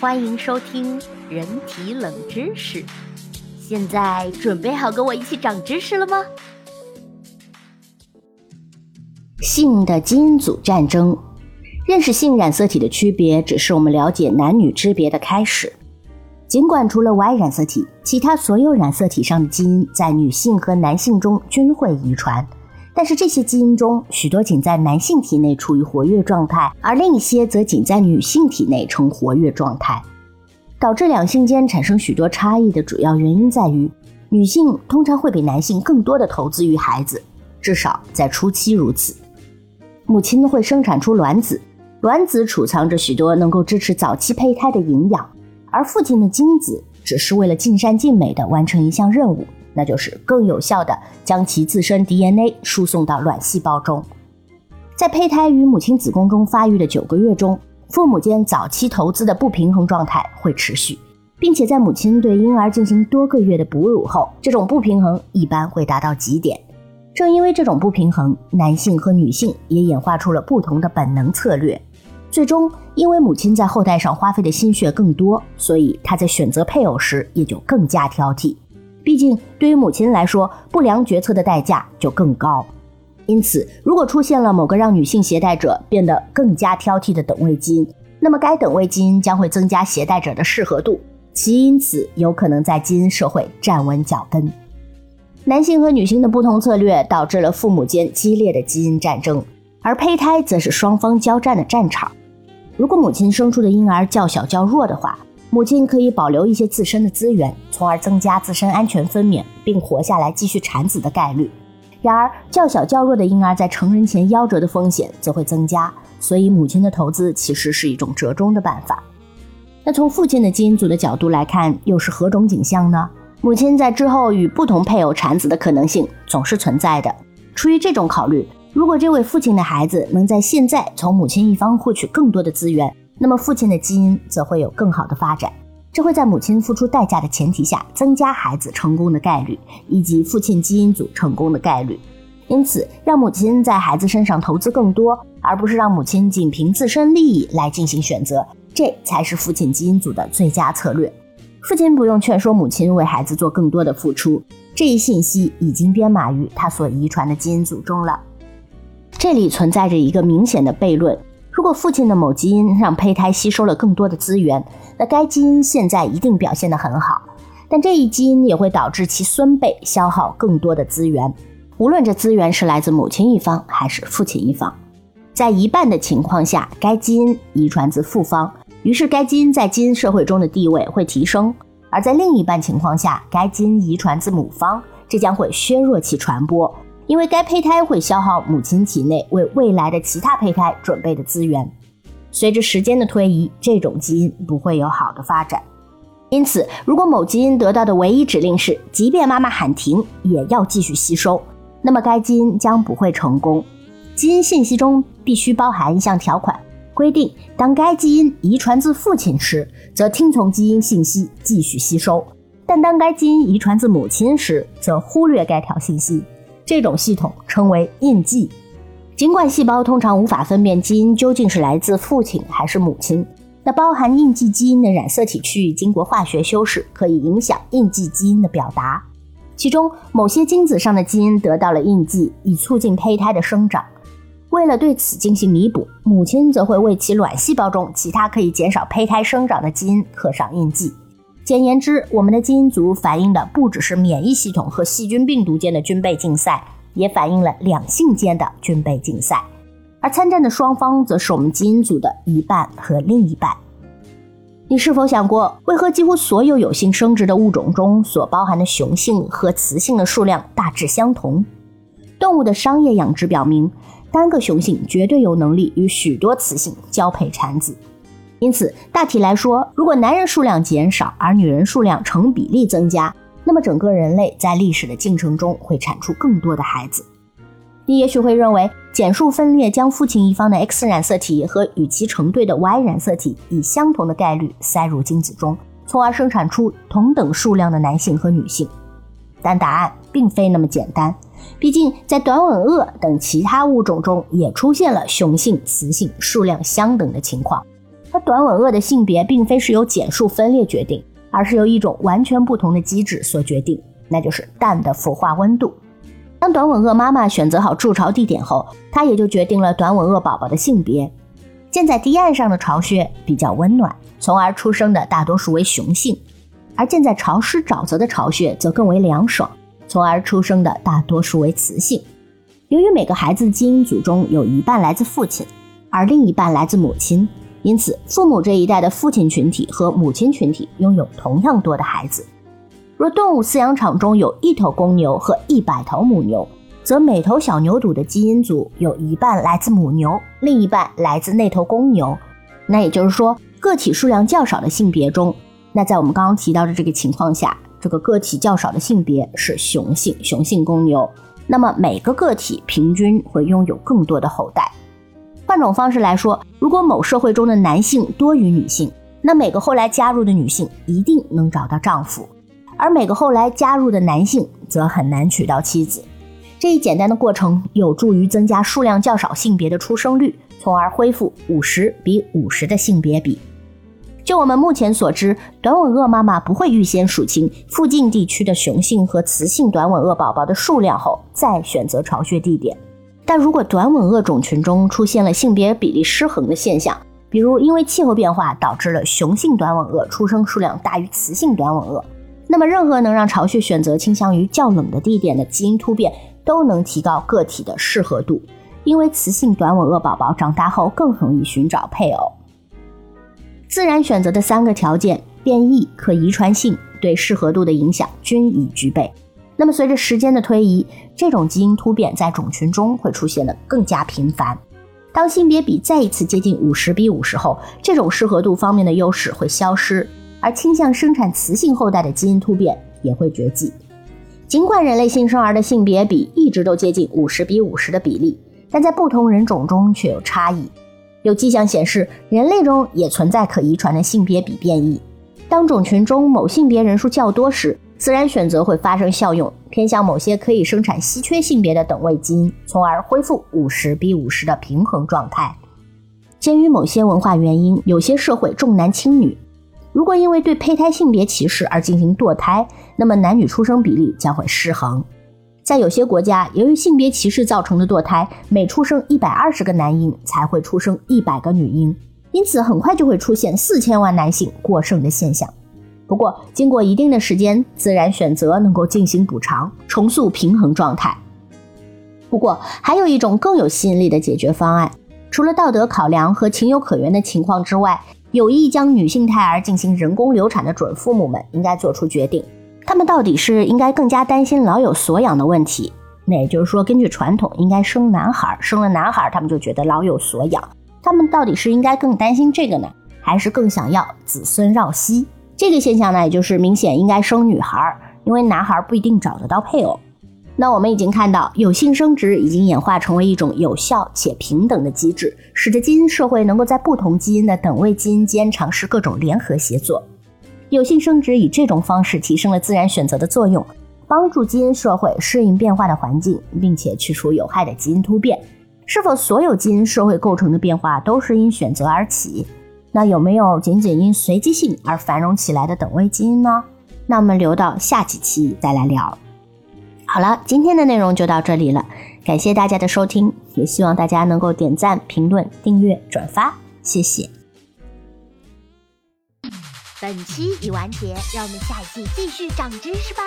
欢迎收听人体冷知识。现在准备好跟我一起长知识了吗？性的基因组战争，认识性染色体的区别，只是我们了解男女之别的开始。尽管除了 Y 染色体，其他所有染色体上的基因在女性和男性中均会遗传。但是这些基因中，许多仅在男性体内处于活跃状态，而另一些则仅在女性体内呈活跃状态。导致两性间产生许多差异的主要原因在于，女性通常会比男性更多的投资于孩子，至少在初期如此。母亲会生产出卵子，卵子储藏着许多能够支持早期胚胎的营养，而父亲的精子只是为了尽善尽美地完成一项任务。那就是更有效地将其自身 DNA 输送到卵细胞中。在胚胎于母亲子宫中发育的九个月中，父母间早期投资的不平衡状态会持续，并且在母亲对婴儿进行多个月的哺乳后，这种不平衡一般会达到极点。正因为这种不平衡，男性和女性也演化出了不同的本能策略。最终，因为母亲在后代上花费的心血更多，所以她在选择配偶时也就更加挑剔。毕竟，对于母亲来说，不良决策的代价就更高。因此，如果出现了某个让女性携带者变得更加挑剔的等位基因，那么该等位基因将会增加携带者的适合度，其因此有可能在基因社会站稳脚跟。男性和女性的不同策略导致了父母间激烈的基因战争，而胚胎则是双方交战的战场。如果母亲生出的婴儿较小较弱的话，母亲可以保留一些自身的资源，从而增加自身安全分娩并活下来继续产子的概率。然而，较小较弱的婴儿在成人前夭折的风险则会增加，所以母亲的投资其实是一种折中的办法。那从父亲的基因组的角度来看，又是何种景象呢？母亲在之后与不同配偶产子的可能性总是存在的。出于这种考虑，如果这位父亲的孩子能在现在从母亲一方获取更多的资源，那么父亲的基因则会有更好的发展，这会在母亲付出代价的前提下增加孩子成功的概率以及父亲基因组成功的概率。因此，让母亲在孩子身上投资更多，而不是让母亲仅凭自身利益来进行选择，这才是父亲基因组的最佳策略。父亲不用劝说母亲为孩子做更多的付出，这一信息已经编码于他所遗传的基因组中了。这里存在着一个明显的悖论。如果父亲的某基因让胚胎吸收了更多的资源，那该基因现在一定表现得很好。但这一基因也会导致其孙辈消耗更多的资源，无论这资源是来自母亲一方还是父亲一方。在一半的情况下，该基因遗传自父方，于是该基因在基因社会中的地位会提升；而在另一半情况下，该基因遗传自母方，这将会削弱其传播。因为该胚胎会消耗母亲体内为未来的其他胚胎准备的资源，随着时间的推移，这种基因不会有好的发展。因此，如果某基因得到的唯一指令是即便妈妈喊停也要继续吸收，那么该基因将不会成功。基因信息中必须包含一项条款，规定当该基因遗传自父亲时，则听从基因信息继续吸收；但当该基因遗传自母亲时，则忽略该条信息。这种系统称为印记。尽管细胞通常无法分辨基因究竟是来自父亲还是母亲，那包含印记基因的染色体区域经过化学修饰，可以影响印记基因的表达。其中某些精子上的基因得到了印记，以促进胚胎的生长。为了对此进行弥补，母亲则会为其卵细胞中其他可以减少胚胎生长的基因刻上印记。简言之，我们的基因组反映的不只是免疫系统和细菌病毒间的军备竞赛，也反映了两性间的军备竞赛。而参战的双方，则是我们基因组的一半和另一半。你是否想过，为何几乎所有有性生殖的物种中所包含的雄性和雌性的数量大致相同？动物的商业养殖表明，单个雄性绝对有能力与许多雌性交配产子。因此，大体来说，如果男人数量减少，而女人数量成比例增加，那么整个人类在历史的进程中会产出更多的孩子。你也许会认为，减数分裂将父亲一方的 X 染色体和与其成对的 Y 染色体以相同的概率塞入精子中，从而生产出同等数量的男性和女性。但答案并非那么简单，毕竟在短吻鳄等其他物种中也出现了雄性、雌性数量相等的情况。而短吻鳄的性别并非是由减数分裂决定，而是由一种完全不同的机制所决定，那就是蛋的孵化温度。当短吻鳄妈妈选择好筑巢地点后，它也就决定了短吻鳄宝宝的性别。建在堤岸上的巢穴比较温暖，从而出生的大多数为雄性；而建在潮湿沼泽的巢穴则更为凉爽，从而出生的大多数为雌性。由于每个孩子基因组中有一半来自父亲，而另一半来自母亲。因此，父母这一代的父亲群体和母亲群体拥有同样多的孩子。若动物饲养场中有一头公牛和一百头母牛，则每头小牛犊的基因组有一半来自母牛，另一半来自那头公牛。那也就是说，个体数量较少的性别中，那在我们刚刚提到的这个情况下，这个个体较少的性别是雄性，雄性公牛。那么每个个体平均会拥有更多的后代。换种方式来说，如果某社会中的男性多于女性，那每个后来加入的女性一定能找到丈夫，而每个后来加入的男性则很难娶到妻子。这一简单的过程有助于增加数量较少性别的出生率，从而恢复五十比五十的性别比。就我们目前所知，短吻鳄妈妈不会预先数清附近地区的雄性和雌性短吻鳄宝宝的数量后再选择巢穴地点。但如果短吻鳄种群中出现了性别比例失衡的现象，比如因为气候变化导致了雄性短吻鳄出生数量大于雌性短吻鳄，那么任何能让巢穴选择倾向于较冷的地点的基因突变都能提高个体的适合度，因为雌性短吻鳄宝宝长大后更容易寻找配偶。自然选择的三个条件——变异、可遗传性、对适合度的影响均已具备。那么，随着时间的推移，这种基因突变在种群中会出现的更加频繁。当性别比再一次接近五十比五十后，这种适合度方面的优势会消失，而倾向生产雌性后代的基因突变也会绝迹。尽管人类新生儿的性别比一直都接近五十比五十的比例，但在不同人种中却有差异。有迹象显示，人类中也存在可遗传的性别比变异。当种群中某性别人数较多时，自然选择会发生效用，偏向某些可以生产稀缺性别的等位基因，从而恢复五十比五十的平衡状态。鉴于某些文化原因，有些社会重男轻女，如果因为对胚胎性别歧视而进行堕胎，那么男女出生比例将会失衡。在有些国家，由于性别歧视造成的堕胎，每出生一百二十个男婴才会出生一百个女婴，因此很快就会出现四千万男性过剩的现象。不过，经过一定的时间，自然选择能够进行补偿，重塑平衡状态。不过，还有一种更有吸引力的解决方案，除了道德考量和情有可原的情况之外，有意将女性胎儿进行人工流产的准父母们应该做出决定：他们到底是应该更加担心老有所养的问题，那也就是说，根据传统应该生男孩，生了男孩他们就觉得老有所养，他们到底是应该更担心这个呢，还是更想要子孙绕膝？这个现象呢，也就是明显应该生女孩，因为男孩不一定找得到配偶。那我们已经看到，有性生殖已经演化成为一种有效且平等的机制，使得基因社会能够在不同基因的等位基因间尝试各种联合协作。有性生殖以这种方式提升了自然选择的作用，帮助基因社会适应变化的环境，并且去除有害的基因突变。是否所有基因社会构成的变化都是因选择而起？那有没有仅仅因随机性而繁荣起来的等位基因呢？那我们留到下几期再来聊。好了，今天的内容就到这里了，感谢大家的收听，也希望大家能够点赞、评论、订阅、转发，谢谢。本期已完结，让我们下一期继续长知识吧。